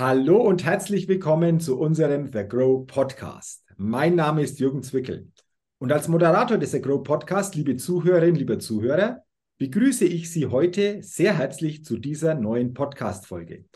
Hallo und herzlich willkommen zu unserem The Grow Podcast. Mein Name ist Jürgen Zwickel und als Moderator des The Grow Podcast, liebe Zuhörerinnen, liebe Zuhörer, begrüße ich Sie heute sehr herzlich zu dieser neuen Podcast-Folge.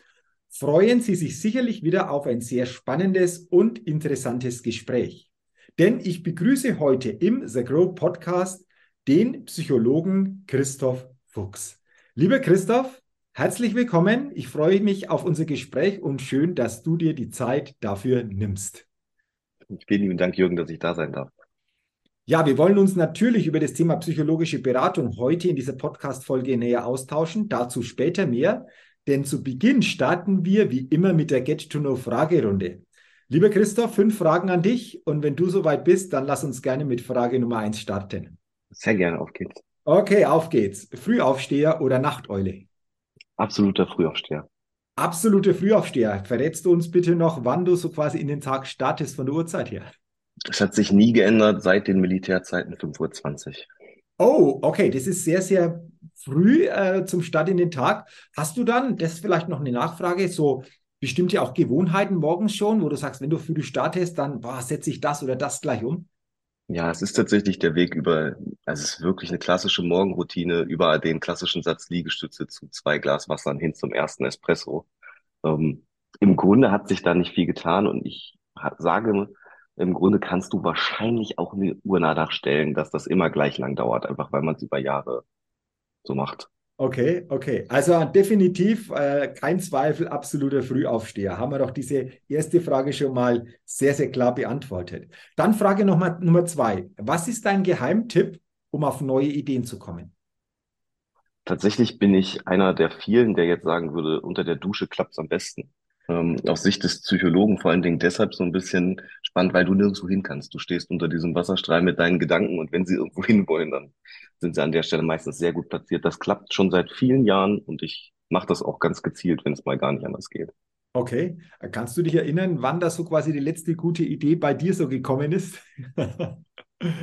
Freuen Sie sich sicherlich wieder auf ein sehr spannendes und interessantes Gespräch. Denn ich begrüße heute im The Grow Podcast den Psychologen Christoph Fuchs. Lieber Christoph, herzlich willkommen. Ich freue mich auf unser Gespräch und schön, dass du dir die Zeit dafür nimmst. Vielen lieben Dank, Jürgen, dass ich da sein darf. Ja, wir wollen uns natürlich über das Thema psychologische Beratung heute in dieser Podcast-Folge näher austauschen. Dazu später mehr. Denn zu Beginn starten wir wie immer mit der Get-to-Know-Fragerunde. Lieber Christoph, fünf Fragen an dich. Und wenn du soweit bist, dann lass uns gerne mit Frage Nummer eins starten. Sehr gerne, auf geht's. Okay, auf geht's. Frühaufsteher oder Nachteule? Absoluter Frühaufsteher. Absolute Frühaufsteher. Verrätst du uns bitte noch, wann du so quasi in den Tag startest von der Uhrzeit her? Es hat sich nie geändert seit den Militärzeiten 5.20 Uhr. Oh, okay, das ist sehr, sehr früh äh, zum Start in den Tag. Hast du dann, das ist vielleicht noch eine Nachfrage, so bestimmte auch Gewohnheiten morgens schon, wo du sagst, wenn du früh startest, dann setze ich das oder das gleich um? Ja, es ist tatsächlich der Weg über, also es ist wirklich eine klassische Morgenroutine, über den klassischen Satz Liegestütze zu zwei Glas Wasser hin zum ersten Espresso. Ähm, Im Grunde hat sich da nicht viel getan und ich sage, im Grunde kannst du wahrscheinlich auch eine Uhr nachstellen, dass das immer gleich lang dauert, einfach weil man es über Jahre so macht. Okay, okay. Also definitiv äh, kein Zweifel, absoluter Frühaufsteher. Haben wir doch diese erste Frage schon mal sehr, sehr klar beantwortet. Dann Frage Nummer, Nummer zwei. Was ist dein Geheimtipp, um auf neue Ideen zu kommen? Tatsächlich bin ich einer der vielen, der jetzt sagen würde, unter der Dusche klappt es am besten. Ähm, aus Sicht des Psychologen vor allen Dingen deshalb so ein bisschen spannend, weil du nirgendwo hin kannst. Du stehst unter diesem Wasserstrahl mit deinen Gedanken und wenn sie irgendwo hin wollen, dann sind sie an der Stelle meistens sehr gut platziert. Das klappt schon seit vielen Jahren und ich mache das auch ganz gezielt, wenn es mal gar nicht anders geht. Okay, kannst du dich erinnern, wann das so quasi die letzte gute Idee bei dir so gekommen ist?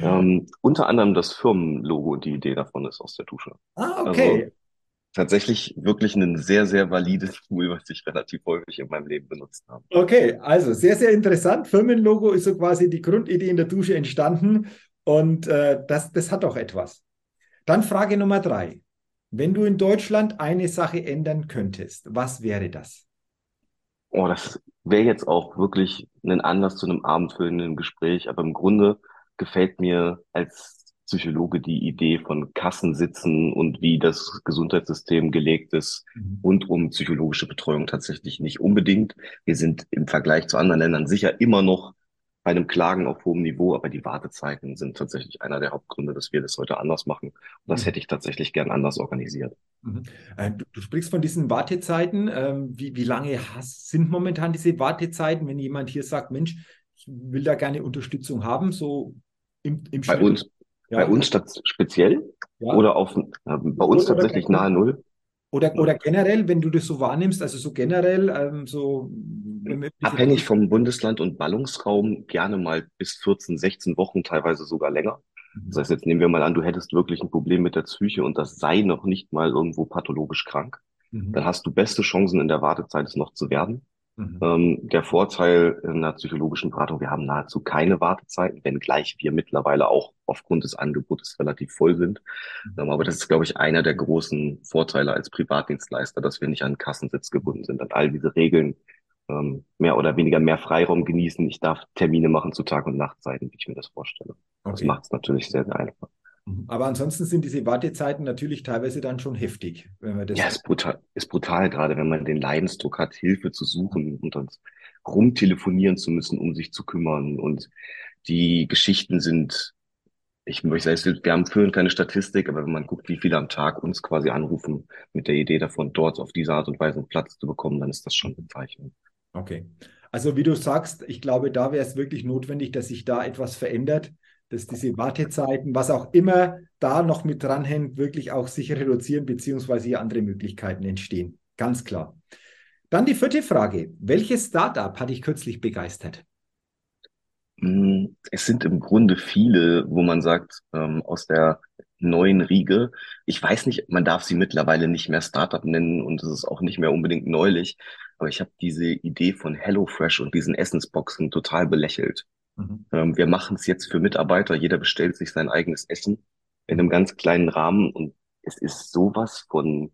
ähm, unter anderem das Firmenlogo und die Idee davon ist aus der Dusche. Ah, okay. Also, tatsächlich wirklich ein sehr, sehr valides Tool, was ich relativ häufig in meinem Leben benutzt habe. Okay, also sehr, sehr interessant. Firmenlogo ist so quasi die Grundidee in der Dusche entstanden und äh, das, das hat doch etwas. Dann Frage Nummer drei. Wenn du in Deutschland eine Sache ändern könntest, was wäre das? Oh, das wäre jetzt auch wirklich ein Anlass zu einem abendfüllenden Gespräch, aber im Grunde gefällt mir als Psychologe die Idee von Kassensitzen und wie das Gesundheitssystem gelegt ist mhm. und um psychologische Betreuung tatsächlich nicht unbedingt. Wir sind im Vergleich zu anderen Ländern sicher immer noch bei einem Klagen auf hohem Niveau, aber die Wartezeiten sind tatsächlich einer der Hauptgründe, dass wir das heute anders machen. Und das mhm. hätte ich tatsächlich gern anders organisiert. Mhm. Äh, du, du, sprichst von diesen Wartezeiten. Ähm, wie, wie lange hast, sind momentan diese Wartezeiten, wenn jemand hier sagt, Mensch, ich will da gerne Unterstützung haben, so im, im Bei uns, ja. Bei uns speziell ja. oder auf, äh, bei uns oder tatsächlich nahe Null. Oder, oder generell, wenn du das so wahrnimmst, also so generell, ähm, so. Abhängig vom Bundesland und Ballungsraum gerne mal bis 14, 16 Wochen, teilweise sogar länger. Das heißt, jetzt nehmen wir mal an, du hättest wirklich ein Problem mit der Psyche und das sei noch nicht mal irgendwo pathologisch krank. Mhm. Dann hast du beste Chancen in der Wartezeit, es noch zu werden. Mhm. Ähm, der Vorteil in der psychologischen Beratung, wir haben nahezu keine Wartezeiten, wenngleich wir mittlerweile auch aufgrund des Angebotes relativ voll sind. Mhm. Ähm, aber das ist, glaube ich, einer der großen Vorteile als Privatdienstleister, dass wir nicht an Kassensitz gebunden sind, an all diese Regeln ähm, mehr oder weniger mehr Freiraum genießen. Ich darf Termine machen zu Tag- und Nachtzeiten, wie ich mir das vorstelle. Okay. Das macht es natürlich sehr, sehr einfach. Aber ansonsten sind diese Wartezeiten natürlich teilweise dann schon heftig. Wenn man das ja, ist brutal, ist brutal, gerade wenn man den Leidensdruck hat, Hilfe zu suchen und dann rumtelefonieren zu müssen, um sich zu kümmern. Und die Geschichten sind, ich möchte sagen, wir haben führen keine Statistik, aber wenn man guckt, wie viele am Tag uns quasi anrufen mit der Idee davon, dort auf diese Art und Weise einen Platz zu bekommen, dann ist das schon bezeichnend. Okay. Also wie du sagst, ich glaube, da wäre es wirklich notwendig, dass sich da etwas verändert dass diese Wartezeiten, was auch immer da noch mit dranhängt, wirklich auch sich reduzieren, beziehungsweise hier andere Möglichkeiten entstehen. Ganz klar. Dann die vierte Frage. Welches Startup hat dich kürzlich begeistert? Hm, es sind im Grunde viele, wo man sagt, ähm, aus der neuen Riege. Ich weiß nicht, man darf sie mittlerweile nicht mehr Startup nennen und es ist auch nicht mehr unbedingt neulich. aber ich habe diese Idee von HelloFresh und diesen Essensboxen total belächelt. Mhm. Ähm, wir machen es jetzt für Mitarbeiter, jeder bestellt sich sein eigenes Essen in einem ganz kleinen Rahmen und es ist sowas von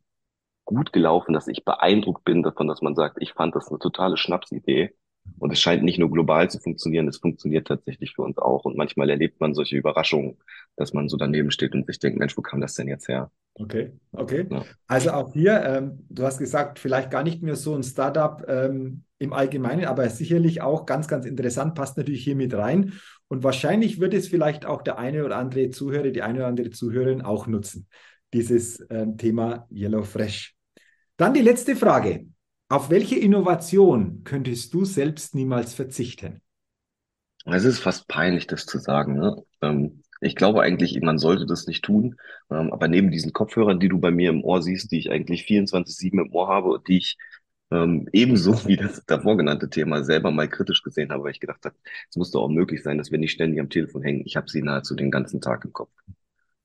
gut gelaufen, dass ich beeindruckt bin davon, dass man sagt, ich fand das eine totale Schnapsidee. Und es scheint nicht nur global zu funktionieren, es funktioniert tatsächlich für uns auch. Und manchmal erlebt man solche Überraschungen, dass man so daneben steht und sich denkt, Mensch, wo kam das denn jetzt her? Okay, okay. Ja. Also auch hier, ähm, du hast gesagt, vielleicht gar nicht mehr so ein Startup ähm, im Allgemeinen, aber sicherlich auch ganz, ganz interessant, passt natürlich hier mit rein. Und wahrscheinlich wird es vielleicht auch der eine oder andere Zuhörer, die eine oder andere Zuhörerin auch nutzen, dieses ähm, Thema Yellow Fresh. Dann die letzte Frage. Auf welche Innovation könntest du selbst niemals verzichten? Es ist fast peinlich, das zu sagen. Ne? Ähm, ich glaube eigentlich, man sollte das nicht tun. Ähm, aber neben diesen Kopfhörern, die du bei mir im Ohr siehst, die ich eigentlich 24-7 im Ohr habe und die ich ähm, ebenso wie das davor genannte Thema selber mal kritisch gesehen habe, weil ich gedacht habe, es muss doch auch möglich sein, dass wir nicht ständig am Telefon hängen. Ich habe sie nahezu den ganzen Tag im Kopf.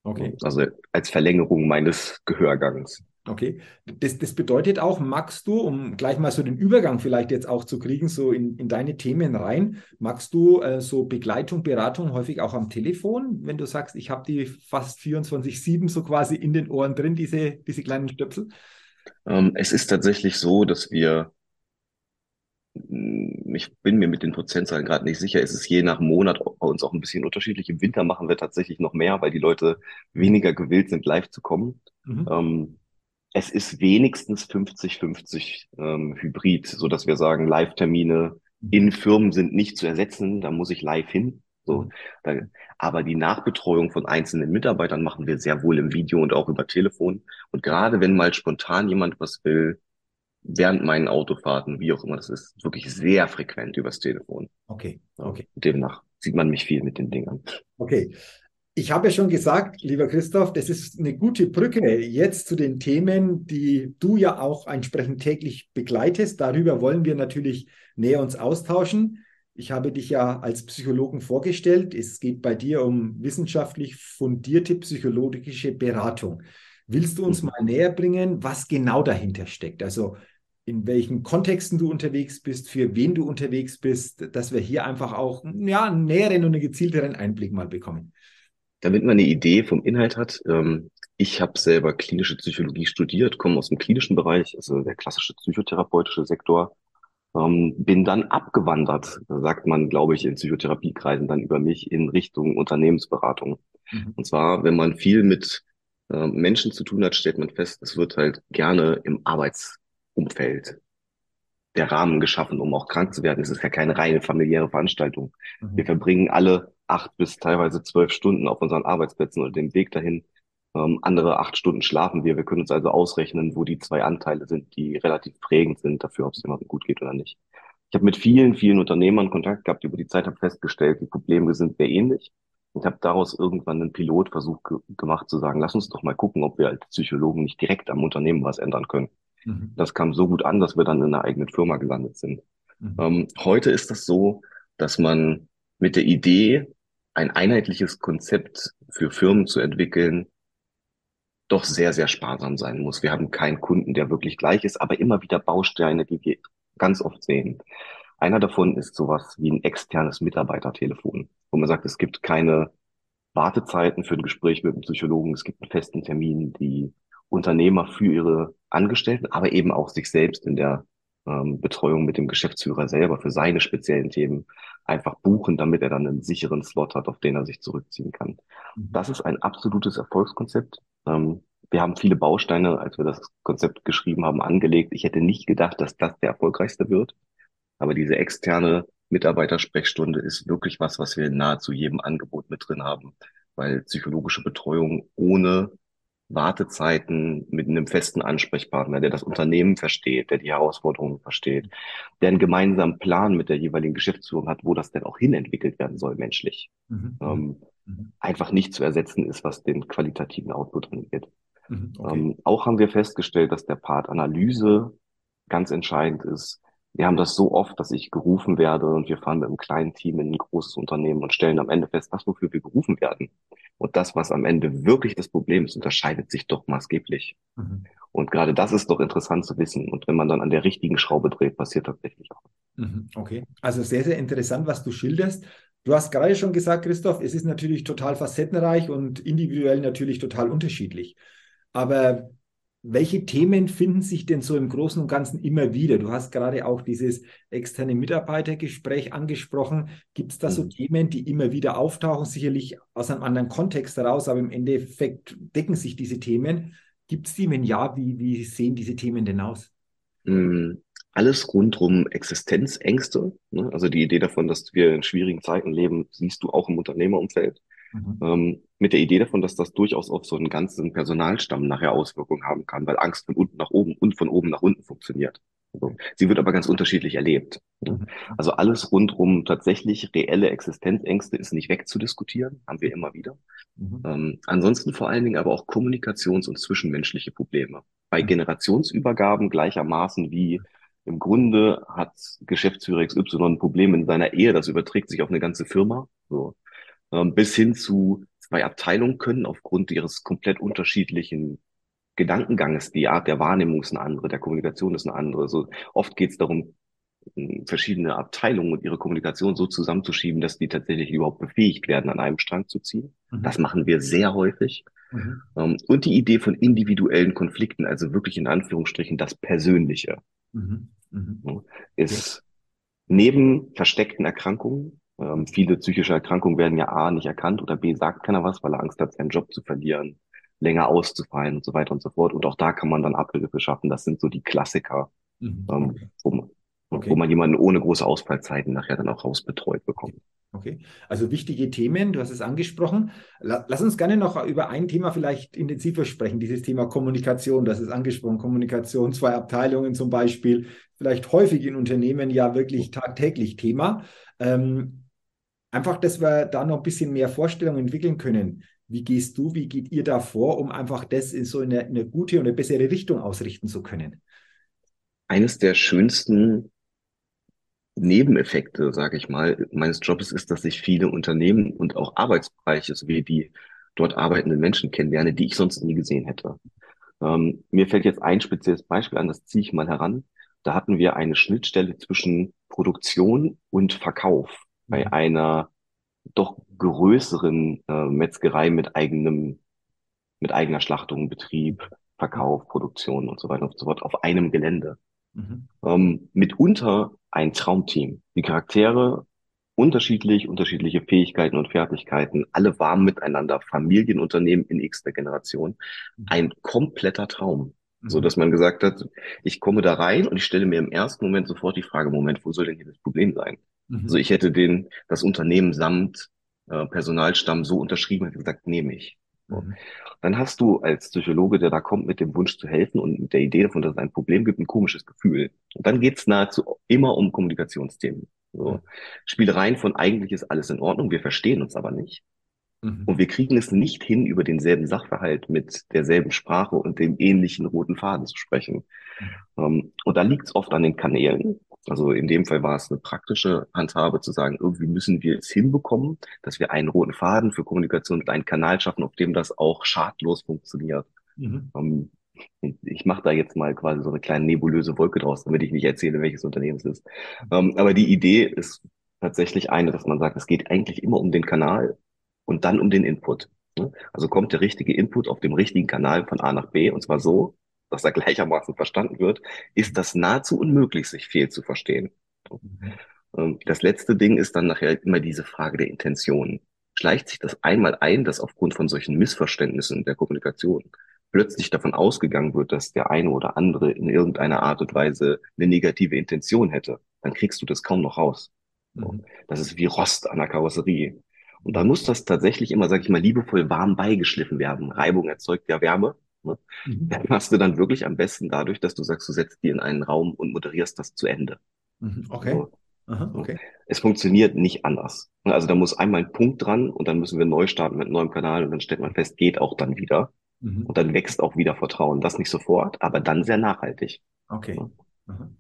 Okay. Also als Verlängerung meines Gehörgangs. Okay, das, das bedeutet auch, magst du, um gleich mal so den Übergang vielleicht jetzt auch zu kriegen, so in, in deine Themen rein, magst du äh, so Begleitung, Beratung häufig auch am Telefon, wenn du sagst, ich habe die fast 24-7 so quasi in den Ohren drin, diese, diese kleinen Stöpsel? Ähm, es ist tatsächlich so, dass wir, hm, ich bin mir mit den Prozentzahlen gerade nicht sicher, es ist je nach Monat bei uns auch ein bisschen unterschiedlich. Im Winter machen wir tatsächlich noch mehr, weil die Leute weniger gewillt sind, live zu kommen. Mhm. Ähm, es ist wenigstens 50-50 ähm, Hybrid, so dass wir sagen, Live-Termine in Firmen sind nicht zu ersetzen, da muss ich live hin. So, mhm. da, aber die Nachbetreuung von einzelnen Mitarbeitern machen wir sehr wohl im Video und auch über Telefon. Und gerade wenn mal spontan jemand was will, während meinen Autofahrten, wie auch immer das ist, wirklich sehr frequent übers Telefon. Okay, okay. Demnach sieht man mich viel mit den Dingern. Okay. Ich habe ja schon gesagt, lieber Christoph, das ist eine gute Brücke jetzt zu den Themen, die du ja auch entsprechend täglich begleitest. Darüber wollen wir natürlich näher uns austauschen. Ich habe dich ja als Psychologen vorgestellt. Es geht bei dir um wissenschaftlich fundierte psychologische Beratung. Willst du uns mhm. mal näher bringen, was genau dahinter steckt? Also in welchen Kontexten du unterwegs bist, für wen du unterwegs bist, dass wir hier einfach auch ja, einen näheren und einen gezielteren Einblick mal bekommen damit man eine Idee vom Inhalt hat, ähm, ich habe selber klinische Psychologie studiert, komme aus dem klinischen Bereich, also der klassische psychotherapeutische Sektor, ähm, bin dann abgewandert, sagt man, glaube ich, in Psychotherapiekreisen dann über mich in Richtung Unternehmensberatung. Mhm. Und zwar, wenn man viel mit äh, Menschen zu tun hat, stellt man fest, es wird halt gerne im Arbeitsumfeld der Rahmen geschaffen, um auch krank zu werden. Es ist ja keine reine familiäre Veranstaltung. Mhm. Wir verbringen alle acht bis teilweise zwölf Stunden auf unseren Arbeitsplätzen oder dem Weg dahin. Ähm, andere acht Stunden schlafen wir. Wir können uns also ausrechnen, wo die zwei Anteile sind, die relativ prägend sind dafür, ob es jemandem gut geht oder nicht. Ich habe mit vielen, vielen Unternehmern Kontakt gehabt über die Zeit, habe festgestellt, die Probleme sind sehr ähnlich und habe daraus irgendwann einen Pilotversuch ge gemacht zu sagen, lass uns doch mal gucken, ob wir als Psychologen nicht direkt am Unternehmen was ändern können. Mhm. Das kam so gut an, dass wir dann in einer eigenen Firma gelandet sind. Mhm. Ähm, heute ist das so, dass man mit der Idee, ein einheitliches Konzept für Firmen zu entwickeln, doch sehr, sehr sparsam sein muss. Wir haben keinen Kunden, der wirklich gleich ist, aber immer wieder Bausteine, die wir ganz oft sehen. Einer davon ist sowas wie ein externes Mitarbeitertelefon, wo man sagt, es gibt keine Wartezeiten für ein Gespräch mit einem Psychologen, es gibt einen festen Termin, die Unternehmer für ihre Angestellten, aber eben auch sich selbst in der ähm, Betreuung mit dem Geschäftsführer selber für seine speziellen Themen einfach buchen, damit er dann einen sicheren Slot hat, auf den er sich zurückziehen kann. Mhm. Das ist ein absolutes Erfolgskonzept. Ähm, wir haben viele Bausteine, als wir das Konzept geschrieben haben, angelegt. Ich hätte nicht gedacht, dass das der erfolgreichste wird. Aber diese externe Mitarbeitersprechstunde ist wirklich was, was wir in nahezu jedem Angebot mit drin haben, weil psychologische Betreuung ohne Wartezeiten mit einem festen Ansprechpartner, der das Unternehmen versteht, der die Herausforderungen versteht, der einen gemeinsamen Plan mit der jeweiligen Geschäftsführung hat, wo das denn auch hinentwickelt werden soll menschlich. Mhm. Ähm, mhm. Einfach nicht zu ersetzen ist, was den qualitativen Output angeht. Mhm. Okay. Ähm, auch haben wir festgestellt, dass der Part Analyse ganz entscheidend ist. Wir haben das so oft, dass ich gerufen werde und wir fahren mit einem kleinen Team in ein großes Unternehmen und stellen am Ende fest, das, wofür wir gerufen werden. Und das, was am Ende wirklich das Problem ist, unterscheidet sich doch maßgeblich. Mhm. Und gerade das ist doch interessant zu wissen. Und wenn man dann an der richtigen Schraube dreht, passiert tatsächlich auch. Mhm. Okay, also sehr, sehr interessant, was du schilderst. Du hast gerade schon gesagt, Christoph, es ist natürlich total facettenreich und individuell natürlich total unterschiedlich. Aber welche Themen finden sich denn so im Großen und Ganzen immer wieder? Du hast gerade auch dieses externe Mitarbeitergespräch angesprochen. Gibt es da so mhm. Themen, die immer wieder auftauchen? Sicherlich aus einem anderen Kontext heraus, aber im Endeffekt decken sich diese Themen. Gibt es die? Wenn ja, wie, wie sehen diese Themen denn aus? Mhm. Alles rund um Existenzängste. Ne? Also die Idee davon, dass wir in schwierigen Zeiten leben, siehst du auch im Unternehmerumfeld. Mhm. Ähm, mit der Idee davon, dass das durchaus auf so einen ganzen Personalstamm nachher Auswirkungen haben kann, weil Angst von unten nach oben und von oben nach unten funktioniert. Also, sie wird aber ganz unterschiedlich erlebt. Ne? Mhm. Also alles rundrum tatsächlich reelle Existenzängste ist nicht wegzudiskutieren, haben wir immer wieder. Mhm. Ähm, ansonsten vor allen Dingen aber auch Kommunikations- und zwischenmenschliche Probleme. Bei mhm. Generationsübergaben gleichermaßen wie im Grunde hat Geschäftsführer XY ein Problem in seiner Ehe, das überträgt sich auf eine ganze Firma. So bis hin zu zwei Abteilungen können aufgrund ihres komplett unterschiedlichen Gedankenganges, die Art der Wahrnehmung ist eine andere, der Kommunikation ist eine andere. So oft geht es darum, verschiedene Abteilungen und ihre Kommunikation so zusammenzuschieben, dass die tatsächlich überhaupt befähigt werden, an einem Strang zu ziehen. Mhm. Das machen wir sehr häufig. Mhm. Um, und die Idee von individuellen Konflikten, also wirklich in Anführungsstrichen das Persönliche, mhm. mhm. ist ja. neben versteckten Erkrankungen ähm, viele psychische Erkrankungen werden ja A nicht erkannt oder B sagt keiner was, weil er Angst hat, seinen Job zu verlieren, länger auszufallen und so weiter und so fort. Und auch da kann man dann Abhilfe schaffen. Das sind so die Klassiker, mhm. ähm, wo, okay. wo man jemanden ohne große Ausfallzeiten nachher dann auch rausbetreut bekommt. Okay, also wichtige Themen, du hast es angesprochen. Lass uns gerne noch über ein Thema vielleicht intensiver sprechen, dieses Thema Kommunikation, das ist angesprochen, Kommunikation, zwei Abteilungen zum Beispiel, vielleicht häufig in Unternehmen ja wirklich tagtäglich Thema. Ähm, einfach, dass wir da noch ein bisschen mehr Vorstellungen entwickeln können. Wie gehst du, wie geht ihr da vor, um einfach das in so eine, eine gute und eine bessere Richtung ausrichten zu können? Eines der schönsten Nebeneffekte, sage ich mal, meines Jobs ist, dass ich viele Unternehmen und auch Arbeitsbereiche sowie die dort arbeitenden Menschen kennenlerne, die ich sonst nie gesehen hätte. Ähm, mir fällt jetzt ein spezielles Beispiel an, das ziehe ich mal heran. Da hatten wir eine Schnittstelle zwischen Produktion und Verkauf bei einer doch größeren äh, Metzgerei mit eigenem, mit eigener Schlachtung, Betrieb, Verkauf, Produktion und so weiter und so fort auf einem Gelände. Mhm. Ähm, mitunter ein Traumteam. Die Charaktere unterschiedlich, unterschiedliche Fähigkeiten und Fertigkeiten, alle warm miteinander, Familienunternehmen in x der Generation. Mhm. Ein kompletter Traum. Mhm. So dass man gesagt hat, ich komme da rein und ich stelle mir im ersten Moment sofort die Frage, Moment, wo soll denn hier das Problem sein? Mhm. Also ich hätte den, das Unternehmen samt äh, Personalstamm so unterschrieben und gesagt, nehme ich. Mhm. Dann hast du als Psychologe, der da kommt mit dem Wunsch zu helfen und mit der Idee davon, dass es ein Problem gibt, ein komisches Gefühl. Und dann geht's nahezu immer um Kommunikationsthemen. So. Mhm. Spielereien von eigentlich ist alles in Ordnung, wir verstehen uns aber nicht. Mhm. Und wir kriegen es nicht hin, über denselben Sachverhalt mit derselben Sprache und dem ähnlichen roten Faden zu sprechen. Mhm. Um, und da liegt es oft an den Kanälen. Also in dem Fall war es eine praktische Handhabe zu sagen, irgendwie müssen wir es hinbekommen, dass wir einen roten Faden für Kommunikation und einen Kanal schaffen, auf dem das auch schadlos funktioniert. Mhm. Um, ich mache da jetzt mal quasi so eine kleine nebulöse Wolke draus, damit ich nicht erzähle, welches Unternehmen es ist. Um, aber die Idee ist tatsächlich eine, dass man sagt, es geht eigentlich immer um den Kanal und dann um den Input. Also kommt der richtige Input auf dem richtigen Kanal von A nach B und zwar so, dass er gleichermaßen verstanden wird, ist das nahezu unmöglich, sich fehl zu verstehen. Mhm. Das letzte Ding ist dann nachher immer diese Frage der Intention. Schleicht sich das einmal ein, dass aufgrund von solchen Missverständnissen der Kommunikation plötzlich davon ausgegangen wird, dass der eine oder andere in irgendeiner Art und Weise eine negative Intention hätte, dann kriegst du das kaum noch raus. Mhm. Das ist wie Rost an der Karosserie. Und dann muss das tatsächlich immer, sag ich mal, liebevoll warm beigeschliffen werden. Reibung erzeugt ja Wärme. Ne? Mhm. Das machst du dann wirklich am besten dadurch, dass du sagst, du setzt dir in einen Raum und moderierst das zu Ende. Mhm. Okay. So. Aha, okay. Es funktioniert nicht anders. Also da muss einmal ein Punkt dran und dann müssen wir neu starten mit einem neuen Kanal und dann stellt man fest, geht auch dann wieder. Mhm. Und dann wächst auch wieder Vertrauen. Das nicht sofort, aber dann sehr nachhaltig. Okay.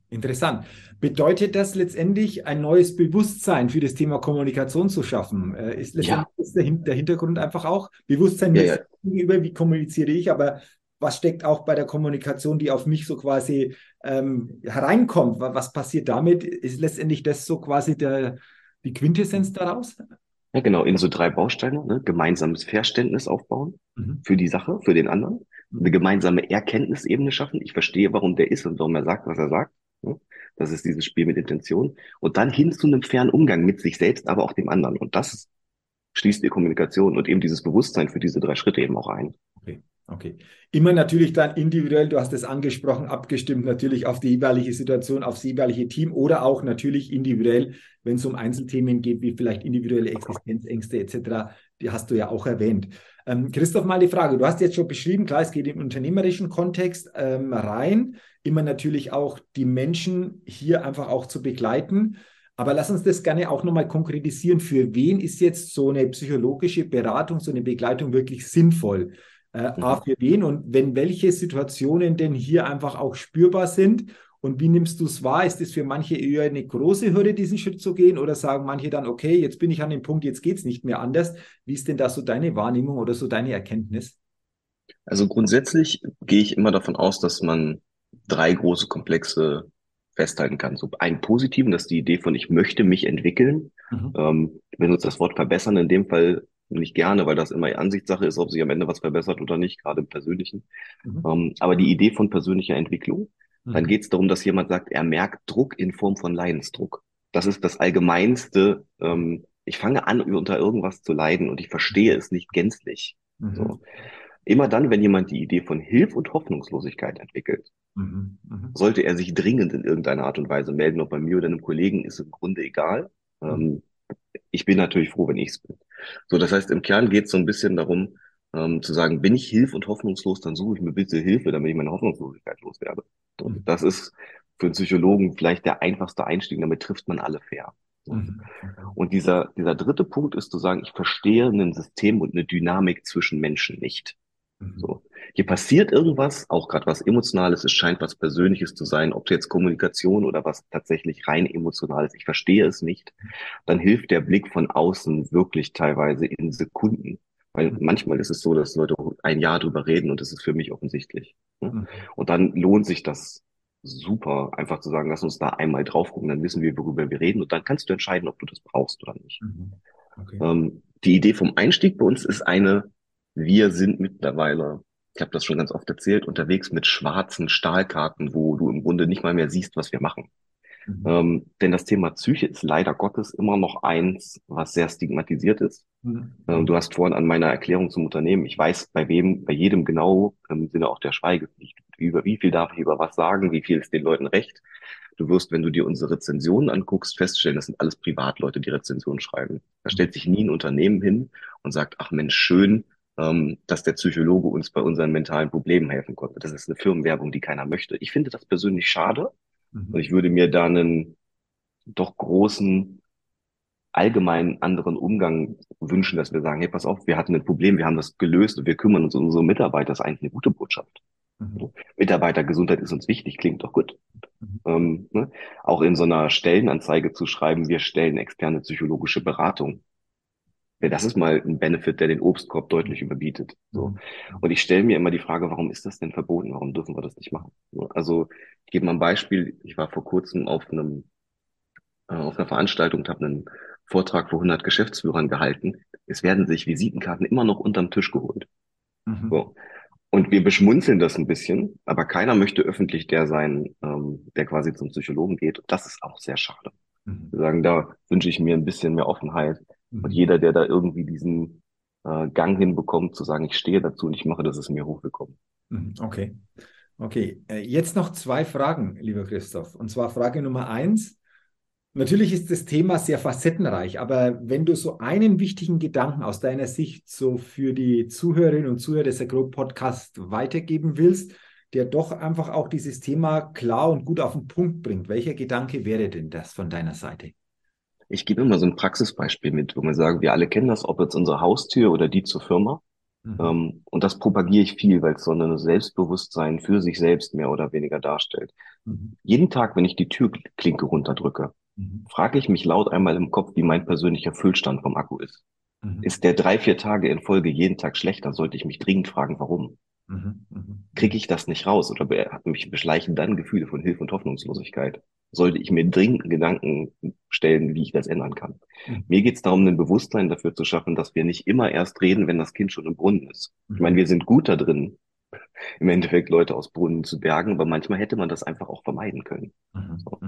Interessant. Bedeutet das letztendlich ein neues Bewusstsein für das Thema Kommunikation zu schaffen? Äh, ist letztendlich ja. der, Hintergrund einfach auch Bewusstsein ja, ja. gegenüber, wie kommuniziere ich, aber was steckt auch bei der Kommunikation, die auf mich so quasi ähm, hereinkommt? Was passiert damit? Ist letztendlich das so quasi der, die Quintessenz daraus? Ja, genau, in so drei Bausteine, ne? gemeinsames Verständnis aufbauen mhm. für die Sache, für den anderen. Eine gemeinsame Erkenntnisebene schaffen. Ich verstehe, warum der ist und warum er sagt, was er sagt. Ne? Das ist dieses Spiel mit Intention. Und dann hin zu einem fairen Umgang mit sich selbst, aber auch dem anderen. Und das schließt die Kommunikation und eben dieses Bewusstsein für diese drei Schritte eben auch ein. Okay. Okay. Immer natürlich dann individuell, du hast es angesprochen, abgestimmt natürlich auf die jeweilige Situation, aufs jeweilige Team oder auch natürlich individuell, wenn es um Einzelthemen geht, wie vielleicht individuelle Existenzängste etc., die hast du ja auch erwähnt. Ähm, Christoph, mal die Frage, du hast jetzt schon beschrieben, klar, es geht im unternehmerischen Kontext ähm, rein, immer natürlich auch die Menschen hier einfach auch zu begleiten. Aber lass uns das gerne auch nochmal konkretisieren. Für wen ist jetzt so eine psychologische Beratung, so eine Begleitung wirklich sinnvoll? Äh, mhm. A, für wen und wenn welche Situationen denn hier einfach auch spürbar sind und wie nimmst du es wahr? Ist es für manche eher eine große Hürde, diesen Schritt zu gehen oder sagen manche dann, okay, jetzt bin ich an dem Punkt, jetzt geht es nicht mehr anders. Wie ist denn da so deine Wahrnehmung oder so deine Erkenntnis? Also grundsätzlich gehe ich immer davon aus, dass man drei große Komplexe festhalten kann. So einen positiven, das ist die Idee von ich möchte mich entwickeln. Mhm. Ähm, wenn uns das Wort verbessern in dem Fall nicht gerne, weil das immer Ansichtssache ist, ob sich am Ende was verbessert oder nicht, gerade im Persönlichen. Mhm. Ähm, aber die Idee von persönlicher Entwicklung, mhm. dann geht es darum, dass jemand sagt, er merkt Druck in Form von Leidensdruck. Das ist das Allgemeinste. Ähm, ich fange an, unter irgendwas zu leiden und ich verstehe es nicht gänzlich. Mhm. So. Immer dann, wenn jemand die Idee von Hilf und Hoffnungslosigkeit entwickelt, mhm. Mhm. sollte er sich dringend in irgendeiner Art und Weise melden, ob bei mir oder einem Kollegen, ist im Grunde egal. Ähm, ich bin natürlich froh, wenn ich es bin. So, das heißt, im Kern geht es so ein bisschen darum, ähm, zu sagen, bin ich hilf- und hoffnungslos, dann suche ich mir bitte Hilfe, damit ich meine Hoffnungslosigkeit loswerde. Und mhm. das ist für einen Psychologen vielleicht der einfachste Einstieg, damit trifft man alle fair. Mhm. Und dieser, dieser dritte Punkt ist zu sagen, ich verstehe ein System und eine Dynamik zwischen Menschen nicht. Mhm. So. Hier passiert irgendwas, auch gerade was Emotionales, es scheint was Persönliches zu sein, ob jetzt Kommunikation oder was tatsächlich rein Emotionales, ich verstehe es nicht, dann hilft der Blick von außen wirklich teilweise in Sekunden. Weil mhm. manchmal ist es so, dass Leute ein Jahr drüber reden und das ist für mich offensichtlich. Ne? Mhm. Und dann lohnt sich das super, einfach zu sagen, lass uns da einmal drauf gucken, dann wissen wir, worüber wir reden und dann kannst du entscheiden, ob du das brauchst oder nicht. Okay. Ähm, die Idee vom Einstieg bei uns ist eine, wir sind mittlerweile, ich habe das schon ganz oft erzählt, unterwegs mit schwarzen Stahlkarten, wo du im Grunde nicht mal mehr siehst, was wir machen. Mhm. Ähm, denn das Thema Psyche ist leider Gottes immer noch eins, was sehr stigmatisiert ist. Mhm. Ähm, du hast vorhin an meiner Erklärung zum Unternehmen, ich weiß bei wem, bei jedem genau im Sinne auch der Schweigepflicht, über wie viel darf ich über was sagen, wie viel ist den Leuten recht. Du wirst, wenn du dir unsere Rezensionen anguckst, feststellen, das sind alles Privatleute, die Rezensionen schreiben. Da stellt sich nie ein Unternehmen hin und sagt, ach Mensch, schön, ähm, dass der Psychologe uns bei unseren mentalen Problemen helfen konnte. Das ist eine Firmenwerbung, die keiner möchte. Ich finde das persönlich schade mhm. und ich würde mir da einen doch großen allgemeinen anderen Umgang wünschen, dass wir sagen, hey, pass auf, wir hatten ein Problem, wir haben das gelöst und wir kümmern uns um unsere Mitarbeiter. Das ist eigentlich eine gute Botschaft. Mhm. Mitarbeitergesundheit ist uns wichtig, klingt doch gut. Mhm. Ähm, ne? Auch in so einer Stellenanzeige zu schreiben, wir stellen externe psychologische Beratung ja, das ist mal ein Benefit, der den Obstkorb deutlich überbietet. So. Mhm. Und ich stelle mir immer die Frage, warum ist das denn verboten? Warum dürfen wir das nicht machen? Also ich gebe mal ein Beispiel. Ich war vor kurzem auf einem äh, auf einer Veranstaltung und habe einen Vortrag vor 100 Geschäftsführern gehalten. Es werden sich Visitenkarten immer noch unterm Tisch geholt. Mhm. So. Und wir beschmunzeln das ein bisschen, aber keiner möchte öffentlich der sein, ähm, der quasi zum Psychologen geht. Und das ist auch sehr schade. Mhm. Wir sagen, da wünsche ich mir ein bisschen mehr Offenheit und jeder, der da irgendwie diesen äh, Gang hinbekommt, zu sagen, ich stehe dazu und ich mache, das ist mir hochgekommen. Mhm. Okay. Okay. Äh, jetzt noch zwei Fragen, lieber Christoph. Und zwar Frage Nummer eins. Natürlich ist das Thema sehr facettenreich, aber wenn du so einen wichtigen Gedanken aus deiner Sicht so für die Zuhörerinnen und Zuhörer des Agro Podcast weitergeben willst, der doch einfach auch dieses Thema klar und gut auf den Punkt bringt, welcher Gedanke wäre denn das von deiner Seite? Ich gebe immer so ein Praxisbeispiel mit, wo wir sagen, wir alle kennen das, ob jetzt unsere Haustür oder die zur Firma. Mhm. Ähm, und das propagiere ich viel, weil es so ein Selbstbewusstsein für sich selbst mehr oder weniger darstellt. Mhm. Jeden Tag, wenn ich die Türklinke runterdrücke, mhm. frage ich mich laut einmal im Kopf, wie mein persönlicher Füllstand vom Akku ist. Mhm. Ist der drei, vier Tage in Folge jeden Tag schlechter, sollte ich mich dringend fragen, warum. Mhm. Mhm. Kriege ich das nicht raus oder hat mich beschleichen dann Gefühle von Hilfe und Hoffnungslosigkeit? Sollte ich mir dringend Gedanken stellen, wie ich das ändern kann? Mhm. Mir geht es darum, ein Bewusstsein dafür zu schaffen, dass wir nicht immer erst reden, wenn das Kind schon im Brunnen ist. Ich meine, wir sind gut da drin, im Endeffekt Leute aus Brunnen zu bergen, aber manchmal hätte man das einfach auch vermeiden können. So.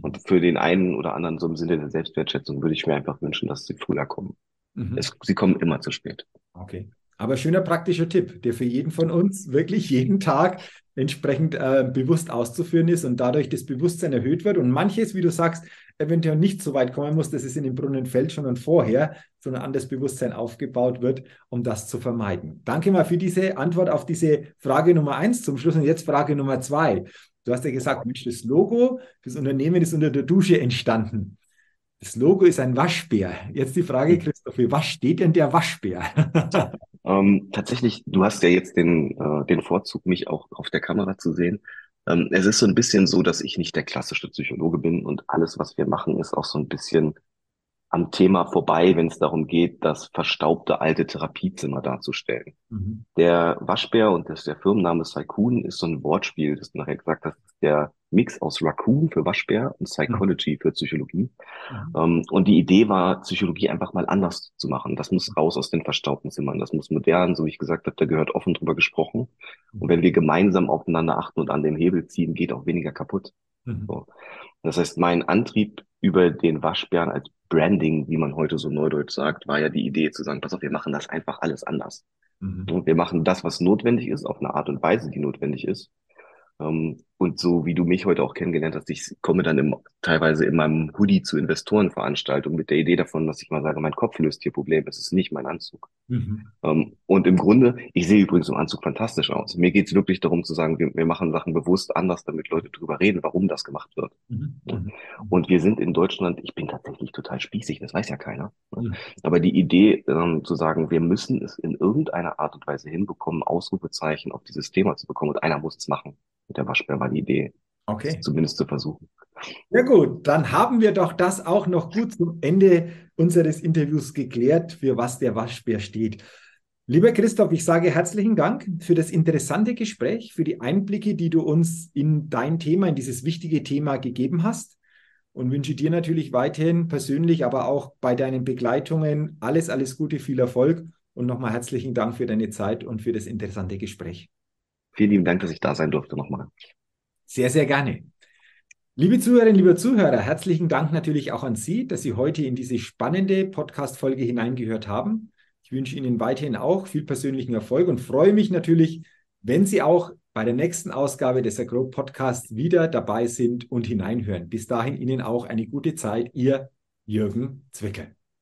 Und für den einen oder anderen, so im Sinne der Selbstwertschätzung, würde ich mir einfach wünschen, dass sie früher kommen. Mhm. Es, sie kommen immer zu spät. Okay. Aber schöner praktischer Tipp, der für jeden von uns wirklich jeden Tag entsprechend äh, bewusst auszuführen ist und dadurch das Bewusstsein erhöht wird und manches, wie du sagst, eventuell nicht so weit kommen muss, dass es in den Brunnen fällt, schon und vorher, sondern an das Bewusstsein aufgebaut wird, um das zu vermeiden. Danke mal für diese Antwort auf diese Frage Nummer eins zum Schluss und jetzt Frage Nummer zwei. Du hast ja gesagt, Mensch, das Logo, das Unternehmen ist unter der Dusche entstanden. Das Logo ist ein Waschbär. Jetzt die Frage, hm. Christoph, was steht denn der Waschbär? ähm, tatsächlich, du hast ja jetzt den, äh, den Vorzug, mich auch auf der Kamera zu sehen. Ähm, es ist so ein bisschen so, dass ich nicht der klassische Psychologe bin und alles, was wir machen, ist auch so ein bisschen am Thema vorbei, wenn es darum geht, das verstaubte alte Therapiezimmer darzustellen. Mhm. Der Waschbär und das, der Firmenname Saikun ist so ein Wortspiel, das du nachher gesagt hast, der Mix aus Raccoon für Waschbär und Psychology mhm. für Psychologie. Mhm. Um, und die Idee war, Psychologie einfach mal anders zu machen. Das muss raus aus den verstaubten Zimmern. Das muss modern, so wie ich gesagt habe, da gehört offen drüber gesprochen. Und wenn wir gemeinsam aufeinander achten und an dem Hebel ziehen, geht auch weniger kaputt. Mhm. So. Das heißt, mein Antrieb über den Waschbären als Branding, wie man heute so neudeutsch sagt, war ja die Idee zu sagen, pass auf, wir machen das einfach alles anders. Mhm. Und wir machen das, was notwendig ist, auf eine Art und Weise, die notwendig ist. Ähm, und so wie du mich heute auch kennengelernt hast, ich komme dann im, teilweise in meinem Hoodie zu Investorenveranstaltungen mit der Idee davon, dass ich mal sage, mein Kopf löst hier Probleme, es ist nicht mein Anzug. Mhm. Ähm, und im Grunde, ich sehe übrigens im Anzug fantastisch aus. Mir geht es wirklich darum zu sagen, wir, wir, machen Sachen bewusst anders, damit Leute drüber reden, warum das gemacht wird. Mhm. mhm. Und wir sind in Deutschland, ich bin tatsächlich total spießig, das weiß ja keiner. Mhm. Aber die Idee ähm, zu sagen, wir müssen es in irgendeiner Art und Weise hinbekommen, Ausrufezeichen auf dieses Thema zu bekommen und einer muss es machen mit der Waschbär war die Idee. Okay. Zumindest zu versuchen. Ja gut, dann haben wir doch das auch noch gut zum Ende unseres Interviews geklärt, für was der Waschbär steht. Lieber Christoph, ich sage herzlichen Dank für das interessante Gespräch, für die Einblicke, die du uns in dein Thema, in dieses wichtige Thema gegeben hast und wünsche dir natürlich weiterhin persönlich, aber auch bei deinen Begleitungen alles, alles Gute, viel Erfolg und nochmal herzlichen Dank für deine Zeit und für das interessante Gespräch. Vielen lieben Dank, dass ich da sein durfte nochmal. Sehr, sehr gerne. Liebe Zuhörerinnen, liebe Zuhörer, herzlichen Dank natürlich auch an Sie, dass Sie heute in diese spannende Podcast-Folge hineingehört haben. Ich wünsche Ihnen weiterhin auch viel persönlichen Erfolg und freue mich natürlich, wenn Sie auch bei der nächsten Ausgabe des Agro Podcasts wieder dabei sind und hineinhören. Bis dahin Ihnen auch eine gute Zeit. Ihr Jürgen Zwickel.